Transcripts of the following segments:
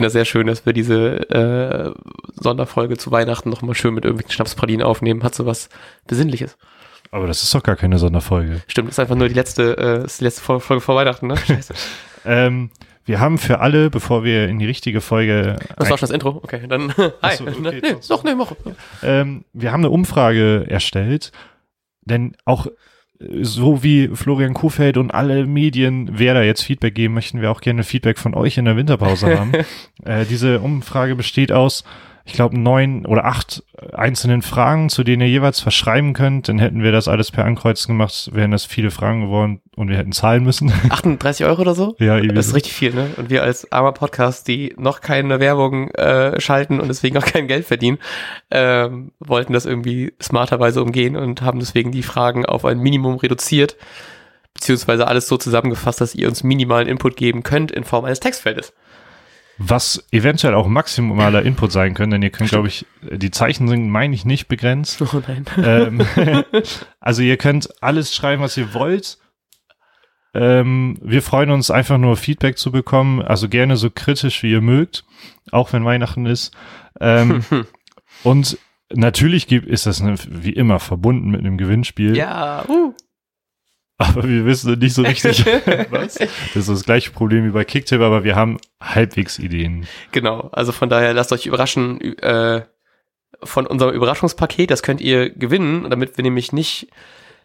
finde das sehr schön, dass wir diese äh, Sonderfolge zu Weihnachten nochmal schön mit irgendwelchen Schnapspralinen aufnehmen. Hat so was Besinnliches. Aber das ist doch gar keine Sonderfolge. Stimmt, ist einfach nur die letzte, äh, ist die letzte Folge vor Weihnachten, ne? Scheiße. ähm, wir haben für alle, bevor wir in die richtige Folge. Das war schon das Intro? Okay, dann. Hi. So, okay, nee, noch eine Woche. Ähm, wir haben eine Umfrage erstellt, denn auch so wie Florian Kuhfeld und alle Medien, wer da jetzt Feedback geben, möchten wir auch gerne Feedback von euch in der Winterpause haben. äh, diese Umfrage besteht aus ich glaube, neun oder acht einzelnen Fragen, zu denen ihr jeweils verschreiben könnt. Dann hätten wir das alles per Ankreuzen gemacht, wären das viele Fragen geworden und wir hätten zahlen müssen. 38 Euro oder so? Ja, eben. Das ist richtig viel, ne? Und wir als armer Podcast, die noch keine Werbung äh, schalten und deswegen auch kein Geld verdienen, ähm, wollten das irgendwie smarterweise umgehen und haben deswegen die Fragen auf ein Minimum reduziert, beziehungsweise alles so zusammengefasst, dass ihr uns minimalen Input geben könnt in Form eines Textfeldes was eventuell auch maximaler Input sein können, denn ihr könnt, glaube ich, die Zeichen sind, meine ich, nicht begrenzt. Oh nein. Ähm, also ihr könnt alles schreiben, was ihr wollt. Ähm, wir freuen uns einfach nur Feedback zu bekommen, also gerne so kritisch wie ihr mögt, auch wenn Weihnachten ist. Ähm, und natürlich gibt, ist das eine, wie immer verbunden mit einem Gewinnspiel. Ja. Uh aber wir wissen nicht so richtig, was. Das ist das gleiche Problem wie bei Kicktip, aber wir haben halbwegs Ideen. Genau, also von daher lasst euch überraschen äh, von unserem Überraschungspaket. Das könnt ihr gewinnen, damit wir nämlich nicht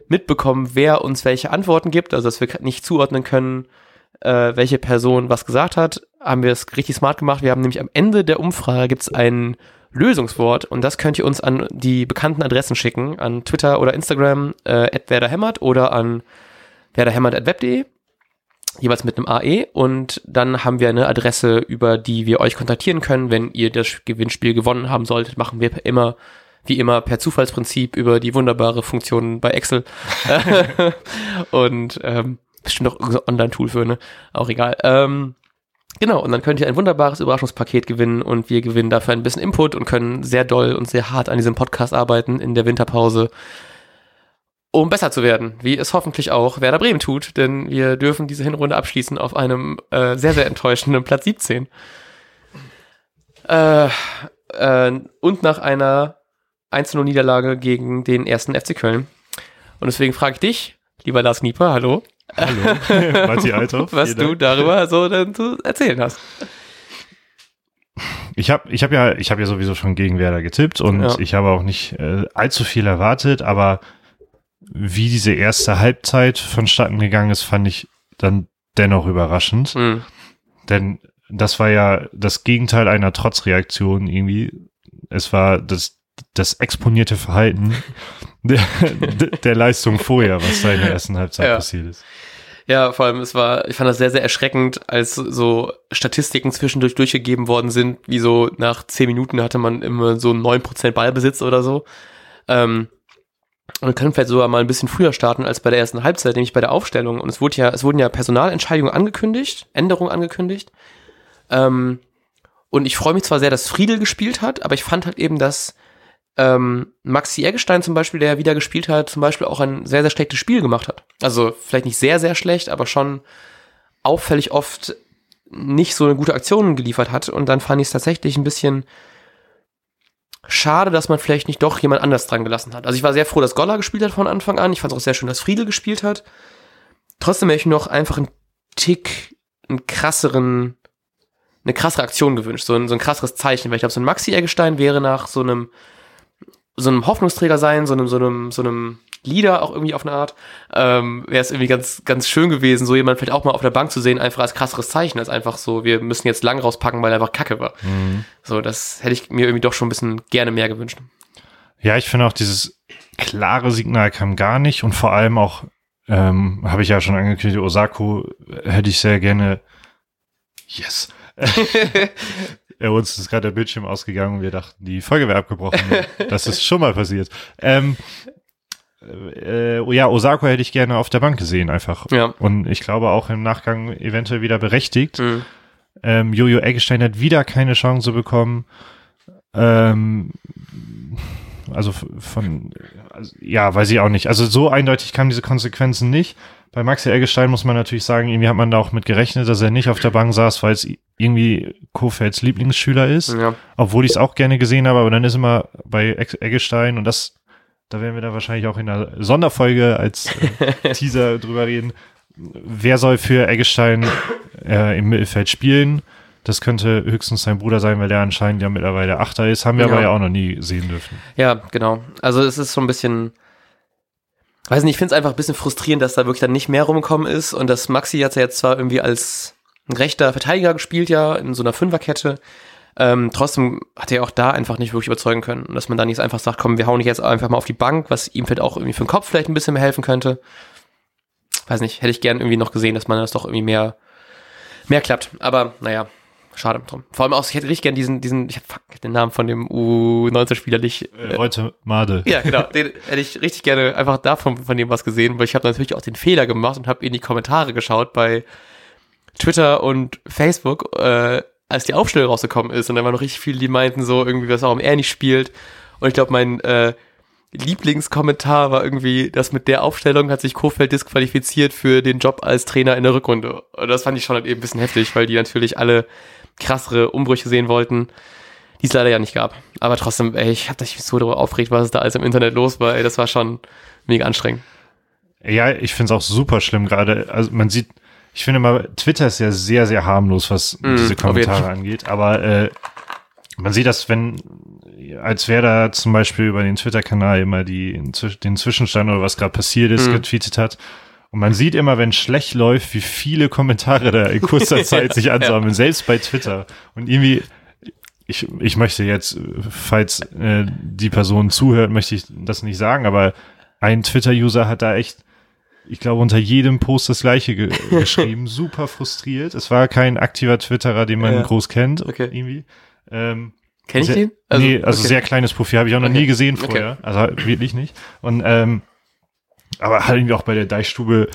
mitbekommen, wer uns welche Antworten gibt, also dass wir nicht zuordnen können, äh, welche Person was gesagt hat, haben wir es richtig smart gemacht. Wir haben nämlich am Ende der Umfrage gibt's ein Lösungswort und das könnt ihr uns an die bekannten Adressen schicken, an Twitter oder Instagram, äh, werderhämmert oder an werderhämmert.web.de, jeweils mit einem AE und dann haben wir eine Adresse, über die wir euch kontaktieren können, wenn ihr das Gewinnspiel gewonnen haben solltet, machen wir immer wie immer per Zufallsprinzip über die wunderbare Funktion bei Excel. Und ähm, bestimmt auch irgendein Online-Tool für, ne? Auch egal. Ähm, Genau, und dann könnt ihr ein wunderbares Überraschungspaket gewinnen. Und wir gewinnen dafür ein bisschen Input und können sehr doll und sehr hart an diesem Podcast arbeiten in der Winterpause, um besser zu werden, wie es hoffentlich auch Werder Bremen tut, denn wir dürfen diese Hinrunde abschließen auf einem äh, sehr, sehr enttäuschenden Platz 17. Äh, äh, und nach einer 1-0-Niederlage gegen den ersten FC Köln. Und deswegen frage ich dich, lieber Lars Nieper, hallo. Hallo, Matti Althoff. Was du darüber so denn zu erzählen hast. Ich habe ich hab ja, ich habe ja sowieso schon gegen Werder getippt und ja. ich habe auch nicht äh, allzu viel erwartet, aber wie diese erste Halbzeit vonstatten gegangen ist, fand ich dann dennoch überraschend. Mhm. Denn das war ja das Gegenteil einer Trotzreaktion irgendwie. Es war das, das exponierte Verhalten der, der Leistung vorher, was da in der ersten Halbzeit ja. passiert ist. Ja, vor allem, es war, ich fand das sehr, sehr erschreckend, als so Statistiken zwischendurch durchgegeben worden sind, wie so nach zehn Minuten hatte man immer so neun Prozent Ballbesitz oder so. Ähm, und können vielleicht sogar mal ein bisschen früher starten als bei der ersten Halbzeit, nämlich bei der Aufstellung. Und es wurde ja, es wurden ja Personalentscheidungen angekündigt, Änderungen angekündigt. Ähm, und ich freue mich zwar sehr, dass Friedel gespielt hat, aber ich fand halt eben, dass ähm, Maxi Eggestein zum Beispiel, der wieder gespielt hat, zum Beispiel auch ein sehr, sehr schlechtes Spiel gemacht hat. Also vielleicht nicht sehr, sehr schlecht, aber schon auffällig oft nicht so eine gute Aktion geliefert hat. Und dann fand ich es tatsächlich ein bisschen schade, dass man vielleicht nicht doch jemand anders dran gelassen hat. Also ich war sehr froh, dass Goller gespielt hat von Anfang an. Ich fand es auch sehr schön, dass Friedel gespielt hat. Trotzdem hätte ich noch einfach einen Tick, einen krasseren, eine krassere Aktion gewünscht, so ein, so ein krasseres Zeichen, weil ich glaube, so ein Maxi Eggestein wäre nach so einem so einem Hoffnungsträger sein, so einem, so einem, so einem Leader auch irgendwie auf eine Art, ähm, wäre es irgendwie ganz, ganz schön gewesen, so jemand vielleicht auch mal auf der Bank zu sehen, einfach als krasseres Zeichen, als einfach so, wir müssen jetzt lang rauspacken, weil er einfach Kacke war. Mhm. So, das hätte ich mir irgendwie doch schon ein bisschen gerne mehr gewünscht. Ja, ich finde auch dieses klare Signal kam gar nicht und vor allem auch, ähm, habe ich ja schon angekündigt, Osako hätte ich sehr gerne, yes, Ja, uns ist gerade der Bildschirm ausgegangen und wir dachten, die Folge wäre abgebrochen. das ist schon mal passiert. Ähm, äh, ja, Osako hätte ich gerne auf der Bank gesehen, einfach. Ja. Und ich glaube auch im Nachgang eventuell wieder berechtigt. Mhm. Ähm, Jojo Eggestein hat wieder keine Chance bekommen. Ähm, also von also, ja, weiß ich auch nicht. Also so eindeutig kamen diese Konsequenzen nicht. Bei Maxi Eggestein muss man natürlich sagen, irgendwie hat man da auch mit gerechnet, dass er nicht auf der Bank saß, weil es irgendwie Kofelds Lieblingsschüler ist. Ja. Obwohl ich es auch gerne gesehen habe, aber dann ist immer bei Eggestein und das, da werden wir da wahrscheinlich auch in einer Sonderfolge als äh, Teaser drüber reden. Wer soll für Eggestein äh, im Mittelfeld spielen? Das könnte höchstens sein Bruder sein, weil der anscheinend ja mittlerweile Achter ist. Haben wir ja. aber ja auch noch nie sehen dürfen. Ja, genau. Also es ist so ein bisschen, weiß nicht, ich finde es einfach ein bisschen frustrierend, dass da wirklich dann nicht mehr rumgekommen ist und dass Maxi hat ja jetzt zwar irgendwie als rechter Verteidiger gespielt, ja, in so einer Fünferkette. Ähm, trotzdem hat er auch da einfach nicht wirklich überzeugen können. Dass man da nicht einfach sagt, komm, wir hauen dich jetzt einfach mal auf die Bank, was ihm vielleicht auch irgendwie für den Kopf vielleicht ein bisschen mehr helfen könnte. Weiß nicht, hätte ich gern irgendwie noch gesehen, dass man das doch irgendwie mehr, mehr klappt. Aber naja, Schade drum. Vor allem auch, ich hätte richtig gern diesen, diesen, ich hab den Namen von dem U19-Spieler nicht. Äh, Heute Made. Ja, genau. Den hätte ich richtig gerne einfach davon von dem was gesehen, weil ich habe natürlich auch den Fehler gemacht und habe in die Kommentare geschaut bei Twitter und Facebook, äh, als die Aufstellung rausgekommen ist. Und da waren noch richtig viele, die meinten so irgendwie, was warum er nicht spielt. Und ich glaube, mein äh, Lieblingskommentar war irgendwie, dass mit der Aufstellung hat sich Kofeld disqualifiziert für den Job als Trainer in der Rückrunde. Und das fand ich schon halt eben ein bisschen heftig, weil die natürlich alle krassere Umbrüche sehen wollten, die es leider ja nicht gab. Aber trotzdem, ey, ich hab mich so darüber aufgeregt, was da alles im Internet los war. Ey, das war schon mega anstrengend. Ja, ich finde es auch super schlimm gerade. Also man sieht, ich finde mal, Twitter ist ja sehr, sehr harmlos, was mm, diese Kommentare angeht. Aber äh, man sieht das, wenn, als wäre da zum Beispiel über den Twitter-Kanal immer die, den Zwischenstand oder was gerade passiert ist, mm. getweetet hat. Und man sieht immer, wenn schlecht läuft, wie viele Kommentare da in kurzer Zeit sich ansammeln, ja. selbst bei Twitter. Und irgendwie, ich, ich möchte jetzt, falls äh, die Person zuhört, möchte ich das nicht sagen, aber ein Twitter-User hat da echt, ich glaube, unter jedem Post das gleiche ge geschrieben, super frustriert. Es war kein aktiver Twitterer, den man ja. groß kennt, okay. irgendwie. Ähm, Kenn ich sehr, den? Also, nee, also okay. sehr kleines Profil, habe ich auch noch okay. nie gesehen vorher. Also wirklich nicht. Und ähm, aber hat irgendwie auch bei der Deichstube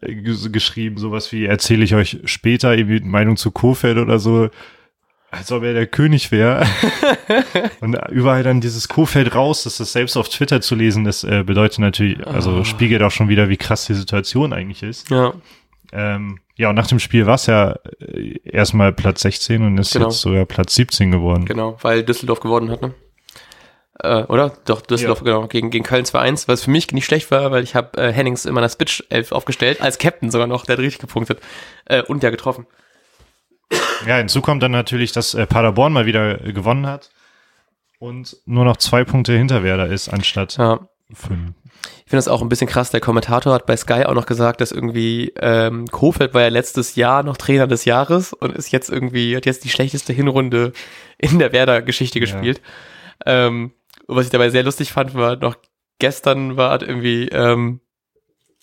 äh, geschrieben, sowas wie erzähle ich euch später irgendwie Meinung zu Kofeld oder so, als ob er der König wäre. und überall dann dieses Kofeld raus, dass das selbst auf Twitter zu lesen, das äh, bedeutet natürlich, also oh. spiegelt auch schon wieder, wie krass die Situation eigentlich ist. Ja. Ähm, ja, und nach dem Spiel war es ja äh, erstmal Platz 16 und ist genau. jetzt sogar Platz 17 geworden. Genau, weil Düsseldorf geworden hat, ne? Äh, oder? Doch, Düsseldorf, ja. genau, gegen, gegen Köln 2-1, was für mich nicht schlecht war, weil ich habe äh, Hennings in meiner Spitch 11 aufgestellt, als Captain sogar noch, der hat richtig gepunktet äh, und ja getroffen. Ja, hinzu kommt dann natürlich, dass äh, Paderborn mal wieder äh, gewonnen hat und nur noch zwei Punkte hinter Werder ist, anstatt ja. fünf. Ich finde das auch ein bisschen krass. Der Kommentator hat bei Sky auch noch gesagt, dass irgendwie ähm, Kofeld war ja letztes Jahr noch Trainer des Jahres und ist jetzt irgendwie, hat jetzt die schlechteste Hinrunde in der Werder-Geschichte ja. gespielt. Ähm, und was ich dabei sehr lustig fand, war noch gestern war irgendwie, ähm,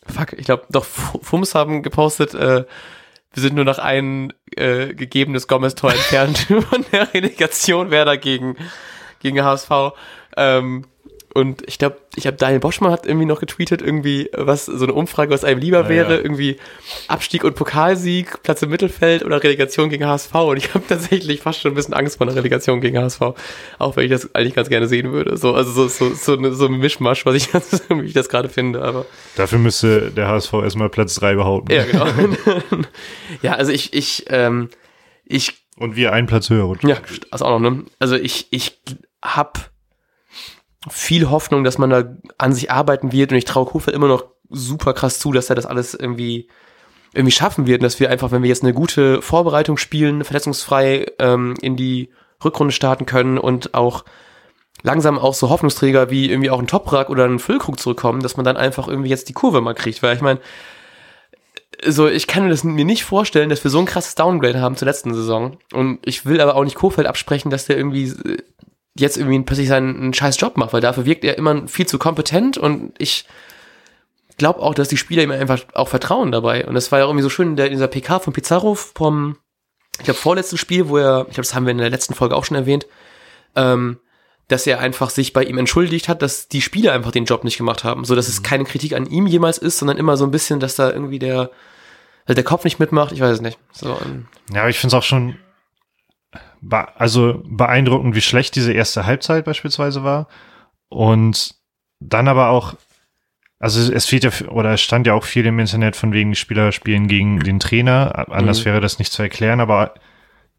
fuck, ich glaube, doch Fums haben gepostet, äh, wir sind nur noch ein äh, gegebenes Gomez-Tor entfernt von der Relegation Werder gegen, gegen HSV. Ähm, und ich glaube, ich habe Daniel Boschmann hat irgendwie noch getweetet, irgendwie, was so eine Umfrage, was einem lieber wäre, ja. irgendwie Abstieg und Pokalsieg, Platz im Mittelfeld oder Relegation gegen HSV. Und ich habe tatsächlich fast schon ein bisschen Angst vor einer Relegation gegen HSV, auch wenn ich das eigentlich ganz gerne sehen würde. So, also so, so, so, eine, so ein Mischmasch, was ich, wie ich das gerade finde. Aber dafür müsste der HSV erstmal Platz drei behaupten. Ja, genau. ja, also ich, ich, ähm, ich. Und wir einen Platz höher rutschen. Ja, das auch noch, ne? Also ich, ich hab viel Hoffnung, dass man da an sich arbeiten wird. Und ich traue Kofeld immer noch super krass zu, dass er das alles irgendwie irgendwie schaffen wird. Und dass wir einfach, wenn wir jetzt eine gute Vorbereitung spielen, verletzungsfrei ähm, in die Rückrunde starten können und auch langsam auch so Hoffnungsträger wie irgendwie auch ein Toprak oder ein Füllkrug zurückkommen, dass man dann einfach irgendwie jetzt die Kurve mal kriegt, weil ich meine, so ich kann mir das mir nicht vorstellen, dass wir so ein krasses Downgrade haben zur letzten Saison. Und ich will aber auch nicht Kofeld absprechen, dass der irgendwie äh, jetzt irgendwie plötzlich seinen scheiß Job macht, weil dafür wirkt er immer viel zu kompetent und ich glaube auch, dass die Spieler ihm einfach auch vertrauen dabei. Und das war ja irgendwie so schön in, der, in dieser PK von Pizarro vom, ich glaube, vorletzten Spiel, wo er, ich glaube, das haben wir in der letzten Folge auch schon erwähnt, ähm, dass er einfach sich bei ihm entschuldigt hat, dass die Spieler einfach den Job nicht gemacht haben. So dass es mhm. keine Kritik an ihm jemals ist, sondern immer so ein bisschen, dass da irgendwie der, der Kopf nicht mitmacht, ich weiß es nicht. So, ja, aber ich finde es auch schon also beeindruckend, wie schlecht diese erste Halbzeit beispielsweise war. Und dann aber auch, also es fehlt ja, oder es stand ja auch viel im Internet von wegen, Spieler spielen gegen den Trainer. Anders mhm. wäre das nicht zu erklären, aber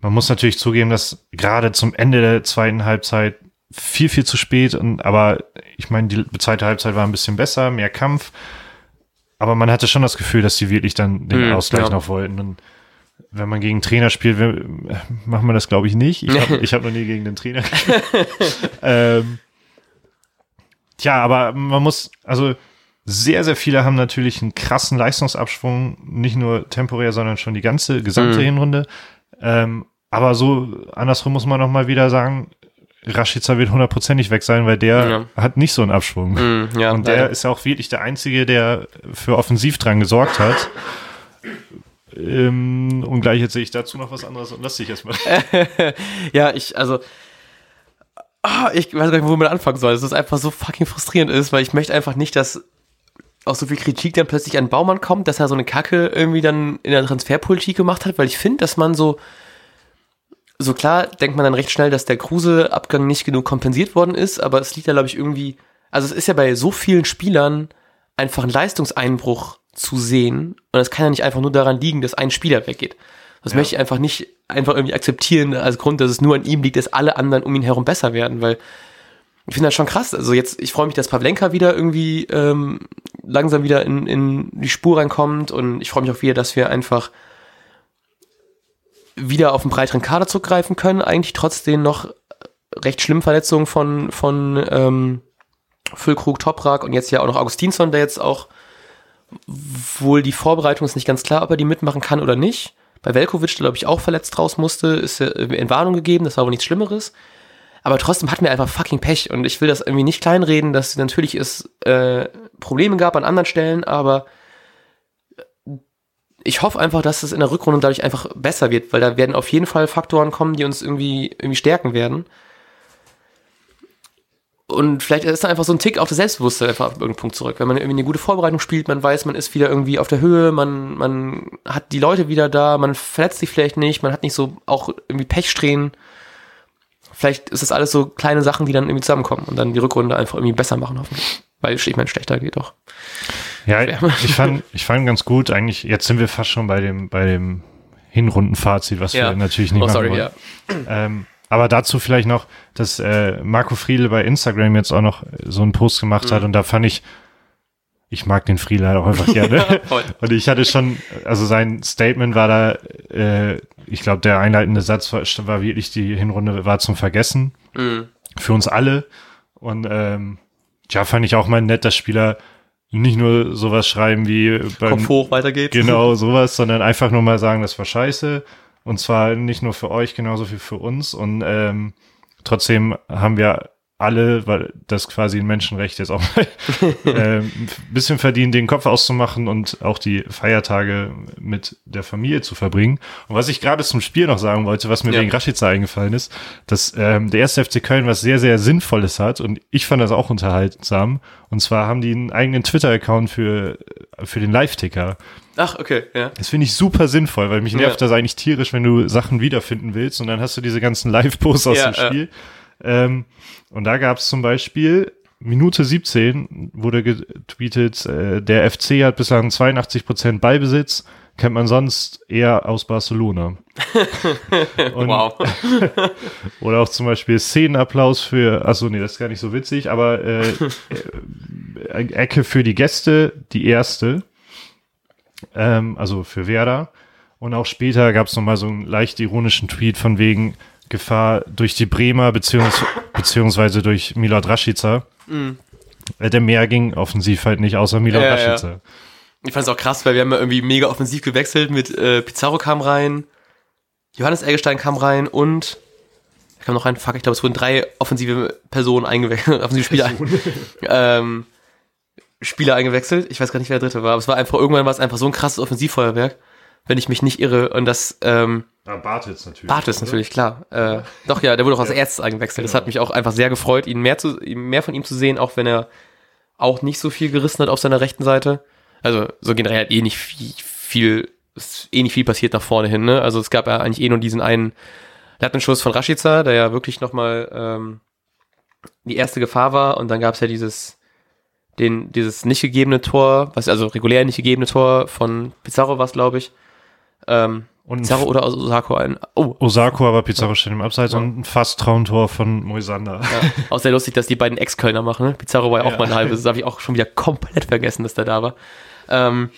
man muss natürlich zugeben, dass gerade zum Ende der zweiten Halbzeit viel, viel zu spät. Und, aber ich meine, die zweite Halbzeit war ein bisschen besser, mehr Kampf. Aber man hatte schon das Gefühl, dass sie wirklich dann den mhm, Ausgleich ja. noch wollten. Und wenn man gegen Trainer spielt, macht man das, glaube ich, nicht. Ich habe hab noch nie gegen den Trainer gespielt. ähm, tja, aber man muss, also sehr, sehr viele haben natürlich einen krassen Leistungsabschwung, nicht nur temporär, sondern schon die ganze gesamte mhm. Hinrunde. Ähm, aber so andersrum muss man noch mal wieder sagen, Rashica wird hundertprozentig weg sein, weil der ja. hat nicht so einen Abschwung. Mm, ja, und der leider. ist ja auch wirklich der Einzige, der für offensiv dran gesorgt hat. Ähm, und gleich erzähle ich dazu noch was anderes und lass dich erstmal. ja, ich, also, oh, ich weiß gar nicht, wo man anfangen soll. Es ist einfach so fucking frustrierend ist, weil ich möchte einfach nicht, dass auch so viel Kritik dann plötzlich an Baumann kommt, dass er so eine Kacke irgendwie dann in der Transferpolitik gemacht hat, weil ich finde, dass man so, so klar denkt man dann recht schnell, dass der Kruse-Abgang nicht genug kompensiert worden ist, aber es liegt ja, glaube ich, irgendwie, also es ist ja bei so vielen Spielern einfach ein Leistungseinbruch zu sehen und es kann ja nicht einfach nur daran liegen, dass ein Spieler weggeht. Das ja. möchte ich einfach nicht einfach irgendwie akzeptieren als Grund, dass es nur an ihm liegt, dass alle anderen um ihn herum besser werden, weil ich finde das schon krass. Also jetzt, ich freue mich, dass Pavlenka wieder irgendwie ähm, langsam wieder in, in die Spur reinkommt und ich freue mich auch wieder, dass wir einfach wieder auf einen breiteren Kader zurückgreifen können, eigentlich trotz den noch recht schlimmen Verletzungen von, von ähm, Füllkrug, Toprak und jetzt ja auch noch Augustinsson, der jetzt auch wohl die Vorbereitung ist nicht ganz klar, ob er die mitmachen kann oder nicht. Bei Velkovic, glaube ich, auch verletzt raus musste, ist er in Warnung gegeben, das war wohl nichts Schlimmeres. Aber trotzdem hatten wir einfach fucking Pech und ich will das irgendwie nicht kleinreden, dass natürlich es äh, Probleme gab an anderen Stellen, aber ich hoffe einfach, dass es in der Rückrunde dadurch einfach besser wird, weil da werden auf jeden Fall Faktoren kommen, die uns irgendwie, irgendwie stärken werden. Und vielleicht ist da einfach so ein Tick auf das Selbstbewusstsein einfach auf irgendeinen Punkt zurück. Wenn man irgendwie eine gute Vorbereitung spielt, man weiß, man ist wieder irgendwie auf der Höhe, man, man hat die Leute wieder da, man verletzt sich vielleicht nicht, man hat nicht so auch irgendwie Pechsträhnen. Vielleicht ist das alles so kleine Sachen, die dann irgendwie zusammenkommen und dann die Rückrunde einfach irgendwie besser machen, hoffentlich. Weil ich meine, schlechter geht doch. Ja, ich fand, ich fand ganz gut, eigentlich, jetzt sind wir fast schon bei dem, bei dem Hinrundenfazit, was ja. wir natürlich nicht oh, sorry, machen wollen. Ja. Ähm, aber dazu vielleicht noch, dass äh, Marco Friedel bei Instagram jetzt auch noch so einen Post gemacht mhm. hat und da fand ich, ich mag den Friedel halt auch einfach gerne. und ich hatte schon, also sein Statement war da, äh, ich glaube, der einleitende Satz war, war, wirklich, die Hinrunde war zum Vergessen. Mhm. Für uns alle. Und ähm, ja, fand ich auch mal nett, dass Spieler nicht nur sowas schreiben wie beim, Kopf hoch, weiter geht's. Genau, sowas, sondern einfach nur mal sagen, das war scheiße. Und zwar nicht nur für euch, genauso wie für uns. Und ähm, trotzdem haben wir alle, weil das quasi ein Menschenrecht jetzt auch mal äh, ein bisschen verdient, den Kopf auszumachen und auch die Feiertage mit der Familie zu verbringen. Und was ich gerade zum Spiel noch sagen wollte, was mir ja. wegen Rashica eingefallen ist, dass ähm, der erste FC Köln was sehr, sehr Sinnvolles hat und ich fand das auch unterhaltsam. Und zwar haben die einen eigenen Twitter-Account für, für den Live-Ticker. Ach, okay, ja. Das finde ich super sinnvoll, weil mich nervt ja. das eigentlich tierisch, wenn du Sachen wiederfinden willst und dann hast du diese ganzen Live-Posts aus ja, dem Spiel. Ähm, und da gab es zum Beispiel Minute 17 wurde getweetet, äh, der FC hat bislang 82 Prozent Ballbesitz, kennt man sonst eher aus Barcelona. Und, wow. oder auch zum Beispiel Szenenapplaus für, achso, nee, das ist gar nicht so witzig, aber äh, äh, Ecke für die Gäste, die erste, ähm, also für Werder. Und auch später gab es nochmal so einen leicht ironischen Tweet von wegen, Gefahr durch die Bremer beziehungs beziehungsweise durch Milot Rashica. Mhm. Der mehr ging offensiv halt nicht, außer Milot ja, Rashica. Ja. Ich fand es auch krass, weil wir haben ja irgendwie mega offensiv gewechselt mit äh, Pizarro kam rein, Johannes Eggestein kam rein und da kam noch rein, fuck, ich glaube, es wurden drei offensive Personen eingewechselt, offensive Spieler, ähm, Spieler eingewechselt. Ich weiß gar nicht, wer der dritte war, aber es war einfach, irgendwann war es einfach so ein krasses Offensivfeuerwerk wenn ich mich nicht irre. Und das, ähm, ah, Bartels natürlich. Bartels natürlich, klar. Äh, doch, ja, der wurde auch als ja. Ärzte eingewechselt. Genau. Das hat mich auch einfach sehr gefreut, ihn mehr, zu, mehr von ihm zu sehen, auch wenn er auch nicht so viel gerissen hat auf seiner rechten Seite. Also, so generell hat eh nicht viel, viel ist eh nicht viel passiert nach vorne hin, ne? Also es gab ja eigentlich eh nur diesen einen Lattenschuss von Rashica, der ja wirklich nochmal ähm, die erste Gefahr war und dann gab es ja dieses den, dieses nicht gegebene Tor, was also regulär nicht gegebene Tor von Pizarro war es, glaube ich. Ähm, Und Pizarro oder Osako ein. Oh, Osako, aber Pizarro steht im Abseits und ein fast Traumtor von Moisander. ja. auch sehr lustig, dass die beiden Ex-Kölner machen. Ne? Pizarro war ja auch Ja. mal ein halbes. Das habe ich auch schon wieder komplett vergessen, dass der da war. Ähm,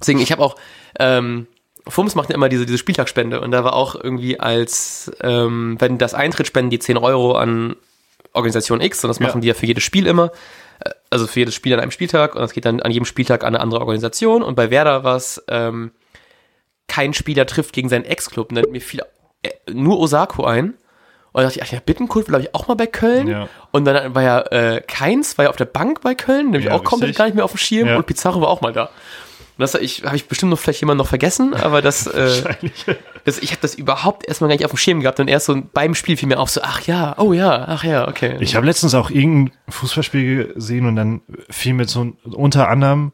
deswegen, ich habe auch, ähm, Fums macht ja immer diese, diese Spieltagsspende und da war auch irgendwie als, ähm, wenn das Eintritt spenden, die 10 Euro an Organisation X und das Ja. machen die ja für jedes Spiel immer. Äh, Also für jedes Spiel an einem Spieltag und das geht dann an jedem Spieltag an eine andere Organisation und bei Werder war es, ähm, kein Spieler trifft gegen seinen Ex-Club und dann mir fiel äh, nur Osako ein. Und dann dachte ich, ach ja, Bittenkurt war glaube ich auch mal bei Köln. Ja. Und dann war ja äh, Keins, war ja auf der Bank bei Köln, nämlich Ja, auch komplett richtig. gar nicht mehr auf dem Schirm Ja. und Pizarro war auch mal da. Und das ich, habe ich bestimmt noch vielleicht jemanden noch vergessen, aber das, äh, das ich habe das überhaupt erstmal gar nicht auf dem Schirm gehabt und erst so beim Spiel fiel mir auf so, ach ja, oh ja, ach ja, okay. Ich habe letztens auch irgendein Fußballspiel gesehen und dann fiel mir so unter anderem,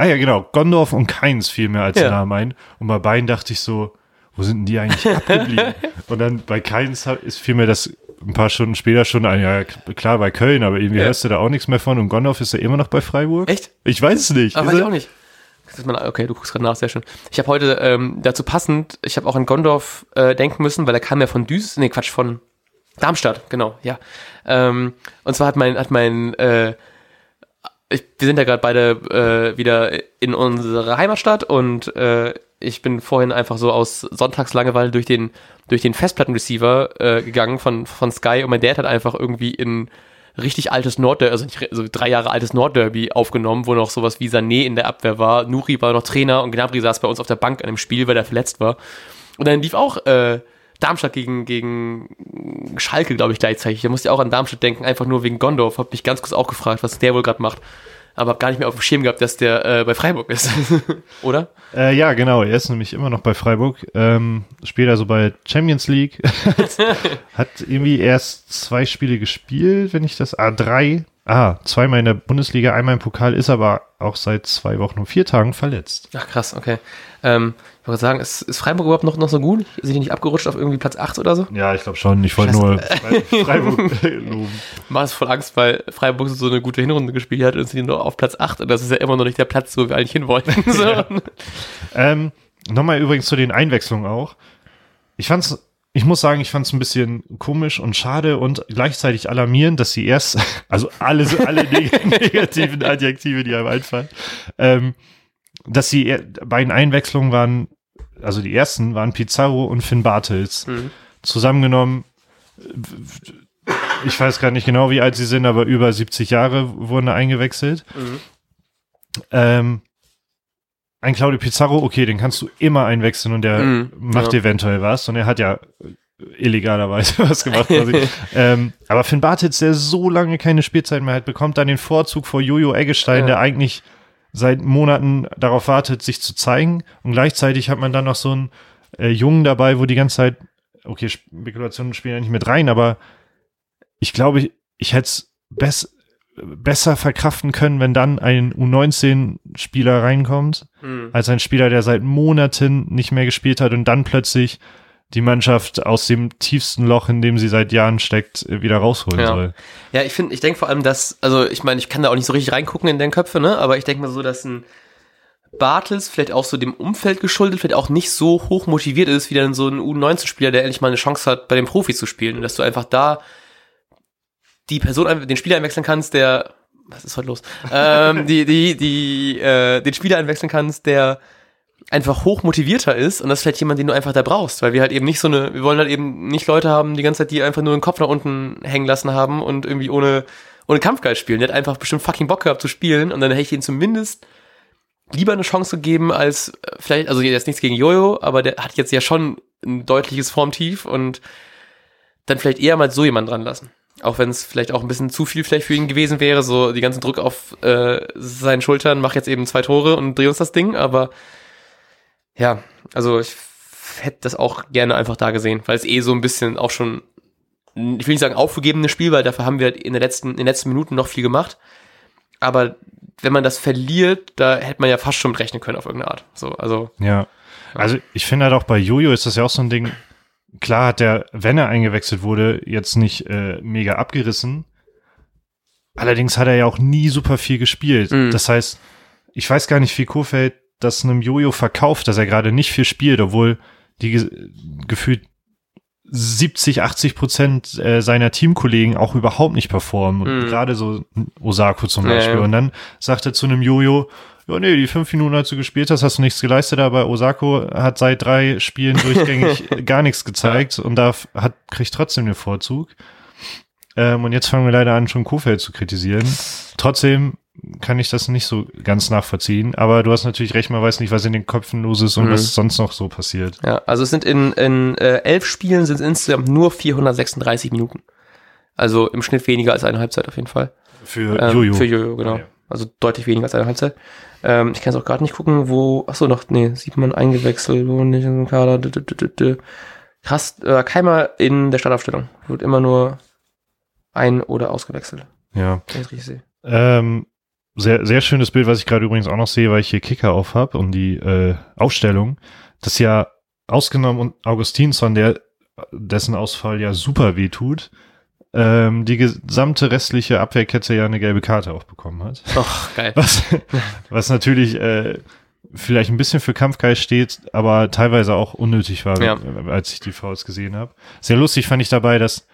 ah ja genau, Gondorf und Keins fiel mir als Ja. Name ein. Und bei beiden dachte ich so, wo sind denn die eigentlich abgeblieben? und dann bei Keins ist fiel mir das ein paar Stunden später schon ein, ja klar bei Köln, aber irgendwie Ja. hörst du da auch nichts mehr von. Und Gondorf ist ja immer noch bei Freiburg. Echt? Ich weiß es nicht. Aber Ist weiß ich auch nicht. Okay, du guckst gerade nach, sehr schön. Ich habe heute ähm, dazu passend, ich habe auch an Gondorf äh, denken müssen, weil er kam ja von Düs, nee, Quatsch, von Darmstadt, genau, ja. Ähm, und zwar hat mein, hat mein, äh, ich, wir sind ja gerade beide äh, wieder in unserer Heimatstadt und äh, ich bin vorhin einfach so aus Sonntagslangeweile durch den, durch den Festplattenreceiver äh, gegangen von, von Sky und mein Dad hat einfach irgendwie in richtig altes Nordderby, also nicht, also drei Jahre altes Nordderby aufgenommen, wo noch sowas wie Sané in der Abwehr war, Nuri war noch Trainer und Gnabry saß bei uns auf der Bank an dem Spiel, weil er verletzt war. Und dann lief auch äh, Darmstadt gegen, gegen Schalke, glaube ich, gleichzeitig. Da musste ich auch an Darmstadt denken, einfach nur wegen Gondorf. Hab mich ganz kurz auch gefragt, was der wohl gerade macht. Aber hab gar nicht mehr auf dem Schirm gehabt, dass der äh, bei Freiburg ist. Oder? Äh, ja, genau. Er ist nämlich immer noch bei Freiburg. Ähm, spielt also bei Champions League. Hat irgendwie erst zwei Spiele gespielt, wenn ich das. Ah, drei. Ah, zweimal in der Bundesliga, einmal im Pokal, ist aber auch seit zwei Wochen und vier Tagen verletzt. Ach krass, okay. Ähm, ich wollte sagen, ist, ist Freiburg überhaupt noch, noch so gut? Sind die nicht abgerutscht auf irgendwie Platz 8 oder so? Ja, ich glaube schon. Ich wollte nur Fre- Freiburg loben. Macht es voll Angst, weil Freiburg so eine gute Hinrunde gespielt hat und sind nur auf Platz 8 und das ist ja immer noch nicht der Platz, wo wir eigentlich hin wollten. So. Ja. Ähm, Nochmal übrigens zu den Einwechslungen auch. Ich fand's, ich muss sagen, ich fand's ein bisschen komisch und schade und gleichzeitig alarmierend, dass sie erst, also alle, alle neg negativen Adjektive, die einem einfallen, ähm, dass die er- beiden Einwechslungen waren, also die ersten waren Pizarro und Finn Bartels. Mhm. Zusammengenommen, ich weiß gar nicht genau, wie alt sie sind, aber über 70 Jahre wurden da eingewechselt. Mhm. Ähm, ein Claudio Pizarro, okay, den kannst du immer einwechseln und der Mhm, macht ja. eventuell was und er hat ja illegalerweise was gemacht. Quasi. ähm, aber Finn Bartitz, der so lange keine Spielzeit mehr hat, bekommt dann den Vorzug vor Jojo Eggestein, Ja. der eigentlich seit Monaten darauf wartet, sich zu zeigen. Und gleichzeitig hat man dann noch so einen äh, Jungen dabei, wo die ganze Zeit, okay, Spekulationen spielen ja nicht mit rein, aber ich glaube, ich, ich hätte es bess besser verkraften können, wenn dann ein U19-Spieler reinkommt, Mhm. als ein Spieler, der seit Monaten nicht mehr gespielt hat und dann plötzlich die Mannschaft aus dem tiefsten Loch, in dem sie seit Jahren steckt, wieder rausholen Ja. soll. Ja, ich finde, ich denke vor allem, dass, also ich meine, ich kann da auch nicht so richtig reingucken in den Köpfe, ne? Aber ich denke mal so, dass ein Bartels vielleicht auch so dem Umfeld geschuldet, vielleicht auch nicht so hoch motiviert ist, wie dann so ein U19-Spieler, der endlich mal eine Chance hat, bei den Profis zu spielen. Und dass du einfach da die Person, den Spieler einwechseln kannst, der, was ist heute los? ähm, die, die, die, äh, den Spieler einwechseln kannst, der einfach hoch motivierter ist und das ist vielleicht jemand, den du einfach da brauchst, weil wir halt eben nicht so eine, wir wollen halt eben nicht Leute haben, die ganze Zeit, die einfach nur den Kopf nach unten hängen lassen haben und irgendwie ohne, ohne Kampfgeist spielen. Der hat einfach bestimmt fucking Bock gehabt zu spielen und dann hätte ich ihnen zumindest lieber eine Chance gegeben als äh, vielleicht, also jetzt nichts gegen Jojo, aber der hat jetzt ja schon ein deutliches Formtief und dann vielleicht eher mal so jemand dran lassen. Auch wenn es vielleicht auch ein bisschen zu viel vielleicht für ihn gewesen wäre, so die ganzen Druck auf äh, seinen Schultern, mach jetzt eben zwei Tore und dreh uns das Ding, aber ja, also ich hätte das auch gerne einfach da gesehen, weil es eh so ein bisschen auch schon, ich will nicht sagen aufgegebenes Spiel, weil dafür haben wir in, der letzten, in den letzten Minuten noch viel gemacht. Aber wenn man das verliert, da hätte man ja fast schon mit rechnen können auf irgendeine Art. So, also, Ja. Also ich finde halt auch bei Jojo ist das ja auch so ein Ding. Klar hat der, wenn er eingewechselt wurde, jetzt nicht äh, mega abgerissen. allerdings hat er ja auch nie super viel gespielt. Mhm. Das heißt, ich weiß gar nicht, wie Kofeld das einem Jojo verkauft, dass er gerade nicht viel spielt, obwohl die ge gefühlt 70, 80 Prozent äh, seiner Teamkollegen auch überhaupt nicht performen. Mhm. gerade so Osako zum Beispiel. Ja, Und dann sagt er zu einem Jojo, ja, nee, die fünf Minuten, als du gespielt hast, hast du nichts geleistet, aber Osako hat seit drei Spielen durchgängig gar nichts gezeigt und da hat, kriegt trotzdem den Vorzug. Ähm, und jetzt fangen wir leider an, schon Kofeld zu kritisieren. Trotzdem kann ich das nicht so ganz nachvollziehen. Aber du hast natürlich recht, man weiß nicht, was in den Köpfen los ist und mhm. was sonst noch so passiert. Ja, also es sind in, in äh, elf Spielen sind es insgesamt nur 436 Minuten. Also im Schnitt weniger als eine Halbzeit auf jeden Fall. Für ähm, Jojo. Für Jojo, genau. Ja. Also deutlich weniger als eine Halbzeit. Ähm, ich kann es auch gerade nicht gucken, wo, ach so, noch, nee, sieht man eingewechselt, wo nicht in dem Kader. Krass, äh, Keimer in der Startaufstellung. Wird immer nur ein- oder ausgewechselt. Ja. Wenn ich richtig sehe. Ähm, sehr, sehr schönes Bild, was ich gerade übrigens auch noch sehe, weil ich hier Kicker auf habe und die äh, Aufstellung. Das ja ausgenommen und Augustinsson, der dessen Ausfall ja super weh tut, ähm, die gesamte restliche Abwehrkette ja eine gelbe Karte auch bekommen hat. Ach, geil. Was, was natürlich äh, vielleicht ein bisschen für Kampfgeist steht, aber teilweise auch unnötig war, ja. als ich die Fouls gesehen habe. Sehr lustig fand ich dabei, dass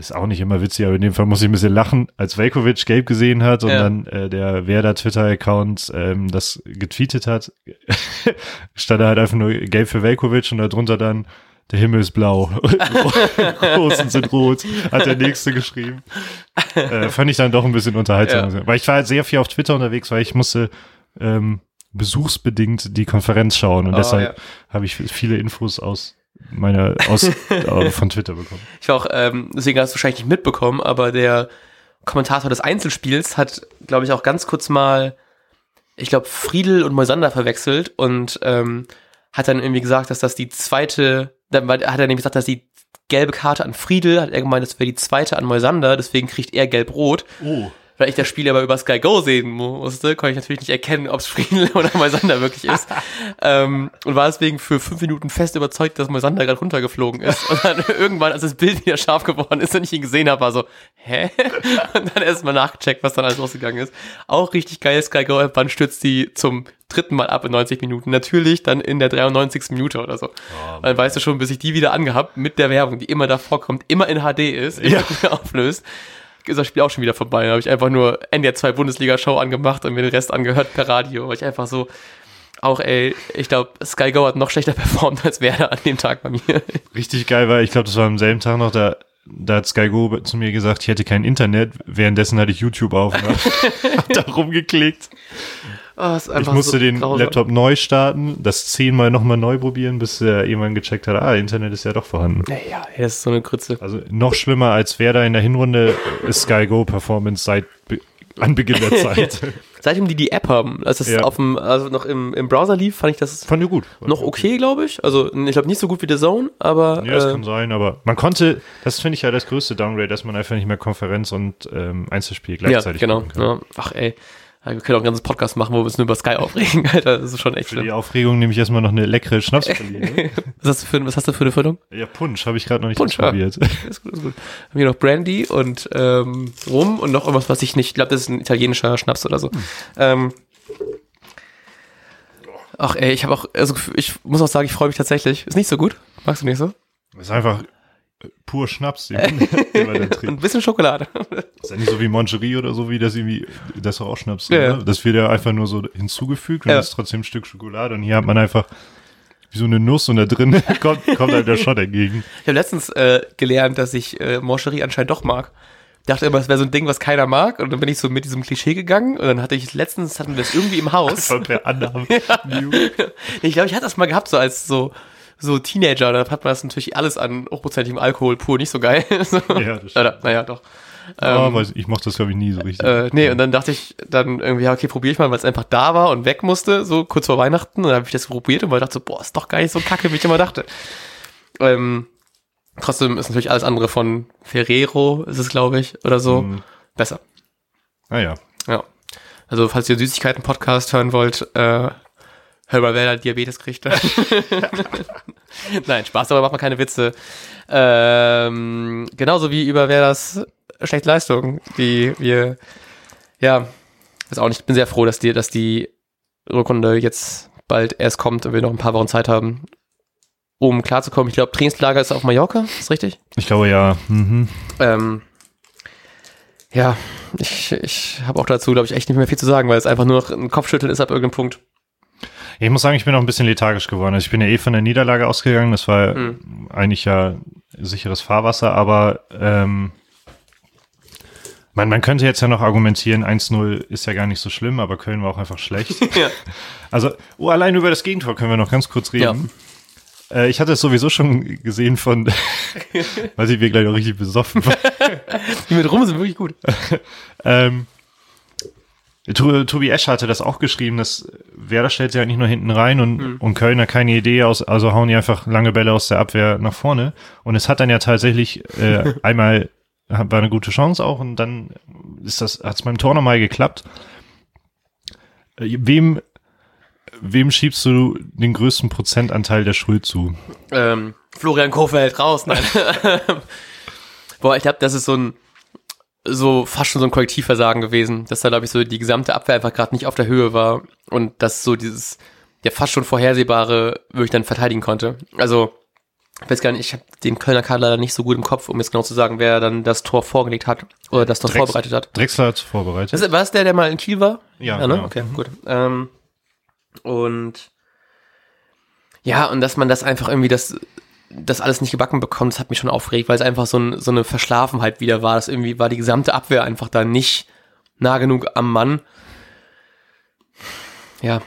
ist auch nicht immer witzig, aber in dem Fall muss ich ein bisschen lachen, als Velkovic gelb gesehen hat und ja. dann äh, der Werder Twitter-Account ähm, das getweetet hat, stand da halt einfach nur gelb für Velkovic und darunter dann der Himmel ist blau, Rosen sind rot, hat der Nächste geschrieben. Äh, fand ich dann doch ein bisschen unterhaltsam. Ja. Weil ich war halt sehr viel auf Twitter unterwegs, weil ich musste ähm, besuchsbedingt die Konferenz schauen und oh, deshalb ja. habe ich viele Infos aus meine aus äh, von Twitter bekommen. Ich war auch, ähm, deswegen hast du wahrscheinlich nicht mitbekommen, aber der Kommentator des Einzelspiels hat, glaube ich, auch ganz kurz mal, ich glaube, Friedel und Moisander verwechselt und ähm, hat dann irgendwie gesagt, dass das die zweite, dann hat er nämlich gesagt, dass die gelbe Karte an Friedel, hat er gemeint, das wäre die zweite an Moisander, deswegen kriegt er gelb-rot. Oh weil ich das Spiel aber über Sky Go sehen musste, konnte ich natürlich nicht erkennen, ob es Friedel oder Moisander wirklich ist. ähm, und war deswegen für fünf Minuten fest überzeugt, dass Moisander gerade runtergeflogen ist. Und dann irgendwann, als das Bild wieder scharf geworden ist und ich ihn gesehen habe, war so, hä? Und dann erstmal nachgecheckt, was dann alles rausgegangen ist. Auch richtig geil, Sky Go, wann stürzt die zum dritten Mal ab in 90 Minuten. Natürlich dann in der 93. Minute oder so. Oh, dann weißt du schon, bis ich die wieder angehabt mit der Werbung, die immer davor kommt, immer in HD ist, immer ja. auflöst ist das Spiel auch schon wieder vorbei. Da habe ich einfach nur NDR 2 Bundesliga-Show angemacht und mir den Rest angehört per Radio, weil ich einfach so, auch ey, ich glaube, Sky Go hat noch schlechter performt als Werder an dem Tag bei mir. Richtig geil, weil ich glaube, das war am selben Tag noch, da, da hat Sky Go zu mir gesagt, ich hätte kein Internet, währenddessen hatte ich YouTube auf und hab da rumgeklickt. Oh, ich musste so den grausam. Laptop neu starten, das zehnmal nochmal neu probieren, bis er irgendwann gecheckt hat, ah, Internet ist ja doch vorhanden. Naja, das ist so eine Grütze. Also noch schlimmer als wer da in der Hinrunde ist Sky Go Performance seit Anbeginn der Zeit. Seitdem die die App haben, als das ja. auf dem, also noch im, im Browser lief, fand ich das fand gut. noch okay, glaube ich. Also ich glaube nicht so gut wie The Zone, aber. Ja, das äh, kann sein, aber man konnte, das finde ich ja das größte Downgrade, dass man einfach nicht mehr Konferenz und ähm, Einzelspiel gleichzeitig ja, genau. Ja. Ach ey. Ja, wir können auch einen ganzen Podcast machen, wo wir uns nur über Sky aufregen, Alter. Das ist schon echt Für schlimm. die Aufregung nehme ich erstmal noch eine leckere Schnapspraline. was, hast du für, was hast du für eine Füllung? Ja, Punsch, habe ich gerade noch nicht Punsch, probiert. Ja. Ist gut, ist gut. Haben hier noch Brandy und ähm, Rum und noch irgendwas, was ich nicht, ich glaube, das ist ein italienischer Schnaps oder so. Hm. Ähm, ach ey, ich habe auch, also ich muss auch sagen, ich freue mich tatsächlich. Ist nicht so gut. Magst du nicht so? Ist einfach pur Schnaps, den, den Ein bisschen Schokolade. ist ja nicht so wie Moncherie oder so, wie das irgendwie, das ist auch Schnaps. Ja, ne? Das wird ja einfach nur so hinzugefügt und ja. das ist trotzdem ein Stück Schokolade und hier hat man einfach wie so eine Nuss und da drin kommt, kommt halt der Schott entgegen. Ich habe letztens äh, gelernt, dass ich äh, Moncherie anscheinend doch mag. Ich dachte immer, es wäre so ein Ding, was keiner mag. Und dann bin ich so mit diesem Klischee gegangen. Und dann hatte ich letztens, hatten wir es irgendwie im Haus. per Annahme. ich glaube, ich hatte das mal gehabt, so als so so Teenager, da hat man das natürlich alles an hochprozentigem Alkohol pur nicht so geil. ja, das stimmt. Naja, doch. Ja, ähm, ich mochte das, glaube ich, nie so richtig. Äh, nee, und dann dachte ich dann irgendwie, ja, okay, probiere ich mal, weil es einfach da war und weg musste, so kurz vor Weihnachten. Und dann habe ich das probiert und dachte so, boah, ist doch gar nicht so kacke, wie ich immer dachte. Ähm, trotzdem ist natürlich alles andere von Ferrero, ist es, glaube ich, oder so, mhm. besser. Ah ja. Ja. Also, falls ihr Süßigkeiten-Podcast hören wollt, äh, Hör mal, wer da Diabetes kriegt. Nein, Spaß, aber macht mal keine Witze. Ähm, genauso wie über wer das schlechte Leistung, die wir, ja, weiß auch nicht, ich bin sehr froh, dass die, dass die Rückrunde jetzt bald erst kommt und wir noch ein paar Wochen Zeit haben, um klarzukommen. Ich glaube, Trainingslager ist auf Mallorca, ist richtig? Ich glaube ja. Mhm. Ähm, ja, ich, ich habe auch dazu, glaube ich, echt nicht mehr viel zu sagen, weil es einfach nur noch ein Kopfschütteln ist ab irgendeinem Punkt. Ich muss sagen, ich bin auch ein bisschen lethargisch geworden. Also ich bin ja eh von der Niederlage ausgegangen. Das war mhm. eigentlich ja sicheres Fahrwasser, aber ähm, man, man könnte jetzt ja noch argumentieren, 1-0 ist ja gar nicht so schlimm, aber Köln war auch einfach schlecht. ja. Also, oh, allein über das Gegentor können wir noch ganz kurz reden. Ja. Äh, ich hatte es sowieso schon gesehen von, weiß ich, wir gleich noch richtig besoffen. Die mit rum sind wirklich gut. ähm, Tobi Esch hatte das auch geschrieben, dass Werder stellt sich ja nicht nur hinten rein und, mhm. und Kölner keine Idee aus, also hauen die einfach lange Bälle aus der Abwehr nach vorne. Und es hat dann ja tatsächlich äh, einmal war eine gute Chance auch und dann ist das, hat es beim Tor nochmal geklappt. Äh, wem, wem schiebst du den größten Prozentanteil der Schuld zu? Ähm, Florian Kofeld raus, nein. Boah, ich glaube, das ist so ein, so fast schon so ein Kollektivversagen gewesen, dass da, glaube ich, so die gesamte Abwehr einfach gerade nicht auf der Höhe war und dass so dieses, ja fast schon vorhersehbare wirklich dann verteidigen konnte. Also, ich weiß gar nicht, ich habe den Kölner Kader leider nicht so gut im Kopf, um jetzt genau zu sagen, wer dann das Tor vorgelegt hat oder das Tor vorbereitet hat. Drexler hat vorbereitet. Das, war es der, der mal in Kiel war? Ja, ja ne? Genau. Okay, gut. Ähm, und ja, und dass man das einfach irgendwie das das alles nicht gebacken bekommt, das hat mich schon aufgeregt, weil es einfach so, ein, so eine Verschlafenheit wieder war. Das irgendwie war die gesamte Abwehr einfach da nicht nah genug am Mann. Ja.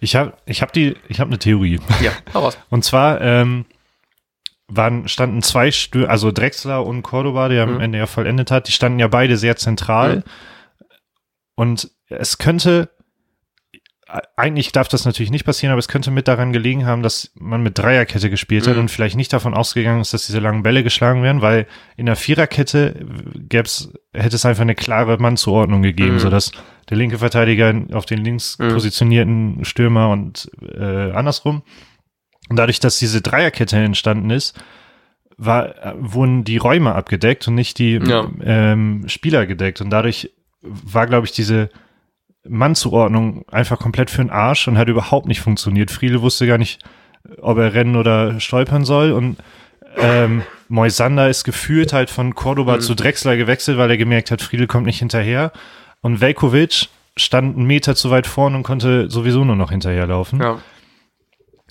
Ich habe ich hab die, ich habe eine Theorie. Ja, heraus. Und zwar ähm, waren, standen zwei Stür also Drexler und Cordoba, der mhm. am Ende ja vollendet hat, die standen ja beide sehr zentral. Mhm. Und es könnte eigentlich darf das natürlich nicht passieren, aber es könnte mit daran gelegen haben, dass man mit Dreierkette gespielt hat mhm. und vielleicht nicht davon ausgegangen ist, dass diese langen Bälle geschlagen werden, weil in der Viererkette gäb's, hätte es einfach eine klare Mannzuordnung gegeben, mhm. sodass der linke Verteidiger auf den links mhm. positionierten Stürmer und äh, andersrum. Und dadurch, dass diese Dreierkette entstanden ist, war, wurden die Räume abgedeckt und nicht die ja. ähm, Spieler gedeckt. Und dadurch war, glaube ich, diese Mannzuordnung einfach komplett für den Arsch und hat überhaupt nicht funktioniert. Friedel wusste gar nicht, ob er rennen oder stolpern soll und ähm, Moisander ist gefühlt halt von Cordoba mhm. zu Drexler gewechselt, weil er gemerkt hat, Friedel kommt nicht hinterher. Und Velkovic stand einen Meter zu weit vorne und konnte sowieso nur noch hinterherlaufen. Ja.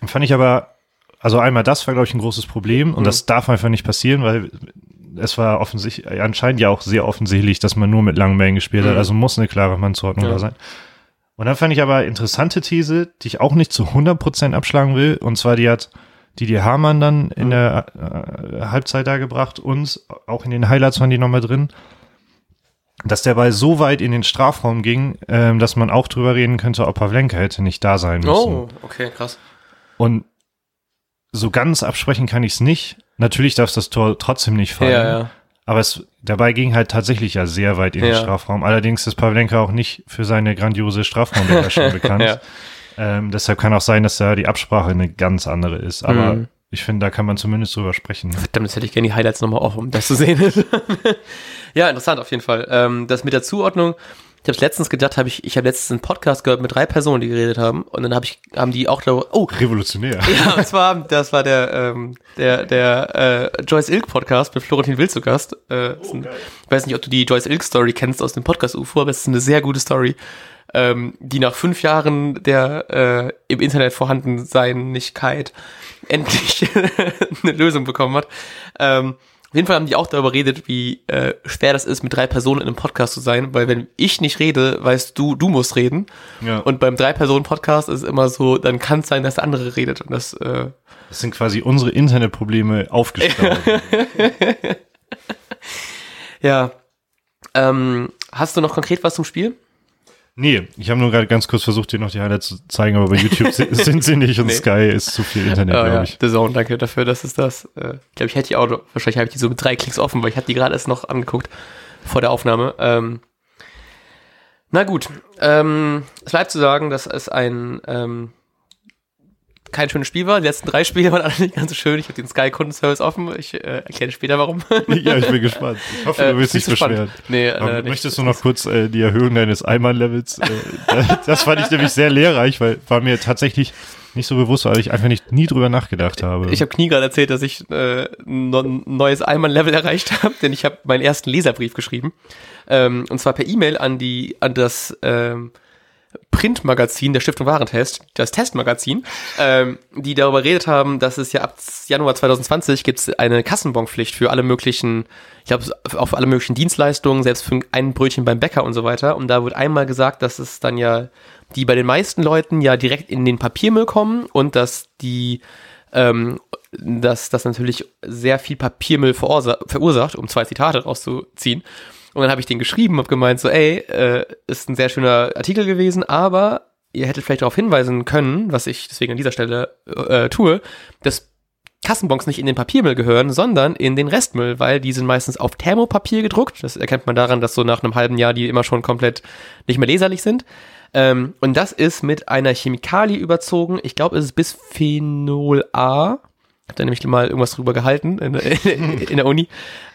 Fand ich aber, also einmal das war, glaube ich, ein großes Problem und mhm. das darf einfach nicht passieren, weil es war offensichtlich, anscheinend ja auch sehr offensichtlich, dass man nur mit langen Bällen gespielt hat, mhm. also muss eine klare Mannzuordnung ja. da sein. Und dann fand ich aber interessante These, die ich auch nicht zu 100% abschlagen will, und zwar die hat Didi Hamann dann in mhm. der äh, Halbzeit da gebracht und auch in den Highlights waren die nochmal drin, dass der Ball so weit in den Strafraum ging, ähm, dass man auch drüber reden könnte, ob Pavlenka hätte nicht da sein müssen. Oh, okay, krass. Und so ganz absprechen kann ich es nicht, Natürlich darf das Tor trotzdem nicht fallen. Ja, ja. Aber es, dabei ging halt tatsächlich ja sehr weit in den Strafraum. Allerdings ist Pavlenka auch nicht für seine grandiose Strafraumbeherrschung bekannt. Ja. Ähm, deshalb kann auch sein, dass da die Absprache eine ganz andere ist. Aber mhm. ich finde, da kann man zumindest drüber sprechen. Verdammt, jetzt hätte ich gerne die Highlights nochmal auf, um das zu sehen. ja, interessant auf jeden Fall. Ähm, das mit der Zuordnung, ich habe letztens gedacht, habe ich, ich habe letztens einen Podcast gehört mit drei Personen, die geredet haben, und dann habe ich, haben die auch darüber, oh, revolutionär. Ja, und zwar, das war der, ähm, der, der äh, Joyce Ilk Podcast mit Florentin Will zu Gast. Äh, oh, ein, ich weiß nicht, ob du die Joyce Ilk Story kennst aus dem Podcast UFO, aber es ist eine sehr gute Story, ähm, die nach fünf Jahren der äh, im Internet vorhanden Seinigkeit endlich eine Lösung bekommen hat. Ähm, auf jeden Fall haben die auch darüber redet, wie äh, schwer das ist, mit drei Personen in einem Podcast zu sein, weil wenn ich nicht rede, weißt du, du musst reden. Ja. Und beim Drei-Personen-Podcast ist es immer so, dann kann es sein, dass der andere redet. Und das, äh das sind quasi unsere Internetprobleme aufgestaut. ja. Ähm, hast du noch konkret was zum Spiel? Nee, ich habe nur gerade ganz kurz versucht, dir noch die Highlights zu zeigen, aber bei YouTube sind sie nicht und nee. Sky ist zu viel Internet, oh, glaube ja. ich. The Zone, danke dafür, dass es das. Äh, ich glaube, ich hätte die auch, wahrscheinlich habe ich die so mit drei Klicks offen, weil ich hatte die gerade erst noch angeguckt vor der Aufnahme. Ähm, na gut, ähm, es bleibt zu sagen, dass es ein ähm, kein schönes Spiel war. Die letzten drei Spiele waren alle nicht ganz so schön. Ich habe den Sky Kundenservice offen. Ich äh, erkläre später warum. ja, ich bin gespannt. Ich hoffe, du willst äh, dich beschweren. Nee, äh, möchtest du noch kurz äh, die Erhöhung deines Einmann-Levels? Äh, das fand ich nämlich sehr lehrreich, weil war mir tatsächlich nicht so bewusst, weil ich einfach nicht nie drüber nachgedacht habe. Ich habe Knie gerade erzählt, dass ich äh, ein neues Einmann-Level erreicht habe, denn ich habe meinen ersten Leserbrief geschrieben. Ähm, und zwar per E-Mail an die, an das ähm, Printmagazin der Stiftung Warentest, das Testmagazin, ähm, die darüber redet haben, dass es ja ab Januar 2020 gibt es eine Kassenbonpflicht für alle möglichen, ich glaube, auf alle möglichen Dienstleistungen, selbst für ein Brötchen beim Bäcker und so weiter. Und da wird einmal gesagt, dass es dann ja, die bei den meisten Leuten ja direkt in den Papiermüll kommen und dass die ähm, dass das natürlich sehr viel Papiermüll verursacht, um zwei Zitate rauszuziehen. Und dann habe ich den geschrieben, habe gemeint so, ey, äh, ist ein sehr schöner Artikel gewesen, aber ihr hättet vielleicht darauf hinweisen können, was ich deswegen an dieser Stelle äh, tue, dass Kassenbons nicht in den Papiermüll gehören, sondern in den Restmüll, weil die sind meistens auf Thermopapier gedruckt. Das erkennt man daran, dass so nach einem halben Jahr die immer schon komplett nicht mehr leserlich sind. Ähm, und das ist mit einer Chemikalie überzogen. Ich glaube, es ist Bisphenol A hab da nämlich mal irgendwas drüber gehalten in, in, in der Uni.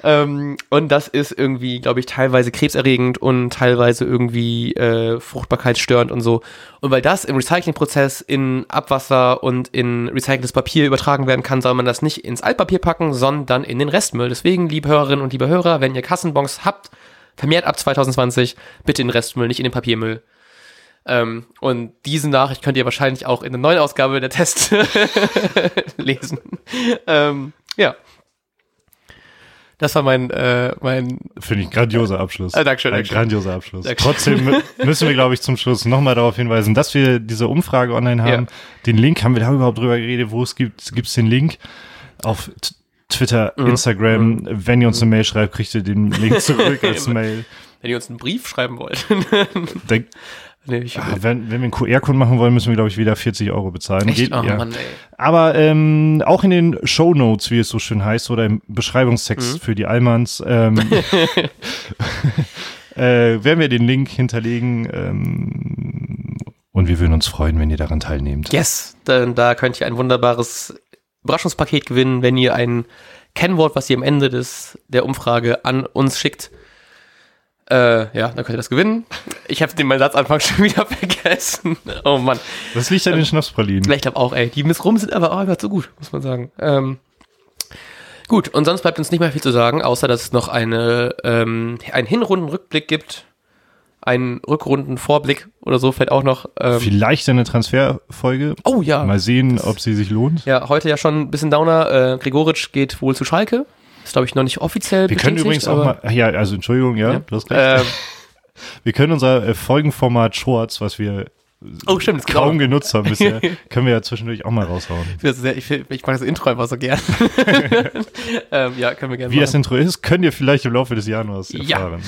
Ähm, und das ist irgendwie, glaube ich, teilweise krebserregend und teilweise irgendwie äh, fruchtbarkeitsstörend und so. Und weil das im Recyclingprozess in Abwasser und in recyceltes Papier übertragen werden kann, soll man das nicht ins Altpapier packen, sondern in den Restmüll. Deswegen, liebe Hörerinnen und liebe Hörer, wenn ihr Kassenbons habt, vermehrt ab 2020, bitte in den Restmüll, nicht in den Papiermüll. Ähm, und diese Nachricht könnt ihr wahrscheinlich auch in der neuen Ausgabe der Test lesen. Ähm, ja. Das war mein, äh, mein. Finde ich grandioser Abschluss. Äh, Dankeschön, Ein Dankeschön. grandioser Abschluss. Dankeschön. Trotzdem müssen wir, glaube ich, zum Schluss nochmal darauf hinweisen, dass wir diese Umfrage online haben. Ja. Den Link, haben wir da überhaupt drüber geredet, wo es gibt, gibt es den Link auf Twitter, mhm. Instagram. Mhm. Wenn ihr uns eine Mail schreibt, kriegt ihr den Link zurück als Mail. Wenn ihr uns einen Brief schreiben wollt. Nee, ich, ah, wenn, wenn wir einen QR-Code machen wollen, müssen wir, glaube ich, wieder 40 Euro bezahlen. Echt? Geht, oh, ja. Mann. Aber ähm, auch in den Show Notes, wie es so schön heißt, oder im Beschreibungstext mhm. für die Almans, ähm, äh, werden wir den Link hinterlegen. Ähm, und wir würden uns freuen, wenn ihr daran teilnehmt. Yes, denn da könnt ihr ein wunderbares Überraschungspaket gewinnen, wenn ihr ein Kennwort, was ihr am Ende des, der Umfrage an uns schickt, äh, ja, dann könnt ihr das gewinnen. Ich habe den meinen Satzanfang schon wieder vergessen. Oh Mann. Das liegt an den ähm, Schnapspralinen. Ich glaube auch, ey. Die Miss Rum sind aber auch einfach so gut, muss man sagen. Ähm, gut, und sonst bleibt uns nicht mehr viel zu sagen, außer dass es noch eine, ähm, einen Hinrundenrückblick gibt. Einen Rückrundenvorblick oder so fällt auch noch. Ähm, Vielleicht eine Transferfolge. Oh ja. Mal sehen, ob sie sich lohnt. Ja, heute ja schon ein bisschen Downer. Äh, Gregoritsch geht wohl zu Schalke. Ist, glaube ich, noch nicht offiziell Wir können übrigens auch mal, ja, also Entschuldigung, ja, ja. du hast recht. Ähm, wir können unser äh, Folgenformat Shorts, was wir oh, stimmt, kaum genau. genutzt haben bisher, können wir ja zwischendurch auch mal raushauen. Sehr, ich, ich, mag das Intro einfach so gern. ähm, ja, können wir gerne Wie machen. das Intro ist, könnt ihr vielleicht im Laufe des Januars erfahren. Ja.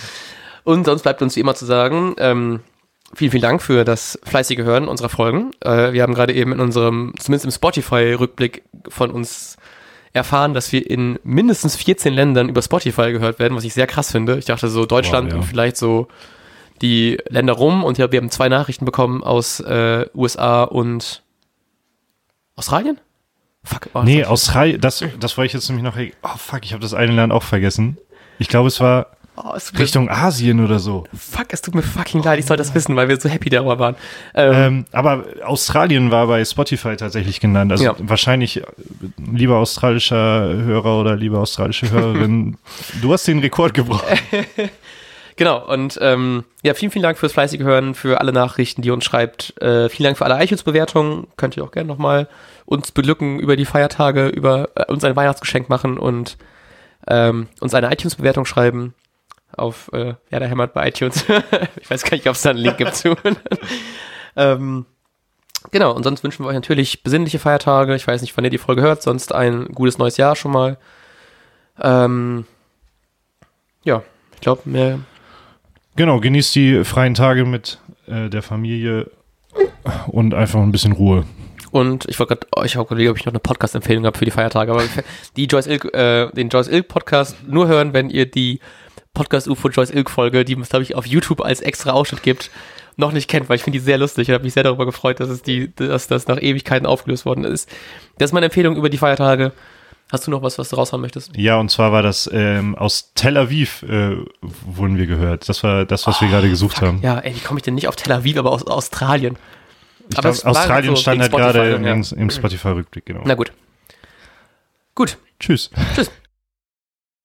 Und sonst bleibt uns wie immer zu sagen, ähm, Vielen, vielen Dank für das fleißige Hören unserer Folgen. Äh, wir haben gerade eben in unserem, zumindest im Spotify-Rückblick von uns erfahren, dass wir in mindestens 14 Ländern über Spotify gehört werden, was ich sehr krass finde. Ich dachte so Deutschland wow, ja. und vielleicht so die Länder rum und ja, wir haben zwei Nachrichten bekommen aus äh, USA und Australien? Fuck. Oh, nee, Australien, das, das wollte ich jetzt nämlich noch, oh fuck, ich habe das eine Land auch vergessen. Ich glaube, es war Oh, Richtung Asien oder so. Fuck, es tut mir fucking leid, ich soll das wissen, weil wir so happy darüber waren. Ähm, ähm, aber Australien war bei Spotify tatsächlich genannt. Also ja. wahrscheinlich, äh, lieber australischer Hörer oder lieber australische Hörerin, du hast den Rekord gebrochen. Genau, und ähm, ja, vielen, vielen Dank fürs fleißige Hören, für alle Nachrichten, die ihr uns schreibt. Äh, vielen Dank für alle iTunes-Bewertungen. Könnt ihr auch gerne nochmal uns beglücken über die Feiertage, über äh, uns ein Weihnachtsgeschenk machen und ähm, uns eine iTunes-Bewertung schreiben auf äh, ja, der hämmert bei iTunes. ich weiß gar nicht, ob es da einen Link gibt zu. ähm, genau, und sonst wünschen wir euch natürlich besinnliche Feiertage. Ich weiß nicht, wann ihr die Folge hört, sonst ein gutes neues Jahr schon mal. Ähm, ja, ich glaube, mehr. Genau, genießt die freien Tage mit äh, der Familie und einfach ein bisschen Ruhe. Und ich wollte gerade, oh, ich habe überlegt, ob ich noch eine Podcast-Empfehlung habe für die Feiertage, aber die Joyce Ilk, äh, den Joyce Ilk Podcast nur hören, wenn ihr die Podcast UFO Joyce Ilk Folge, die es, glaube ich, auf YouTube als extra Ausschnitt gibt, noch nicht kennt, weil ich finde die sehr lustig. Ich habe mich sehr darüber gefreut, dass es die, dass das nach Ewigkeiten aufgelöst worden ist. Das ist meine Empfehlung über die Feiertage. Hast du noch was, was du raushauen möchtest? Ja, und zwar war das ähm, aus Tel Aviv äh, wurden wir gehört. Das war das, was oh, wir gerade gesucht fuck. haben. Ja, ey, wie komme ich denn nicht auf Tel Aviv, aber aus Australien? Ich aber glaub, Australien so stand halt gerade ja. im Spotify-Rückblick, genau. Na gut. Gut. Tschüss. Tschüss.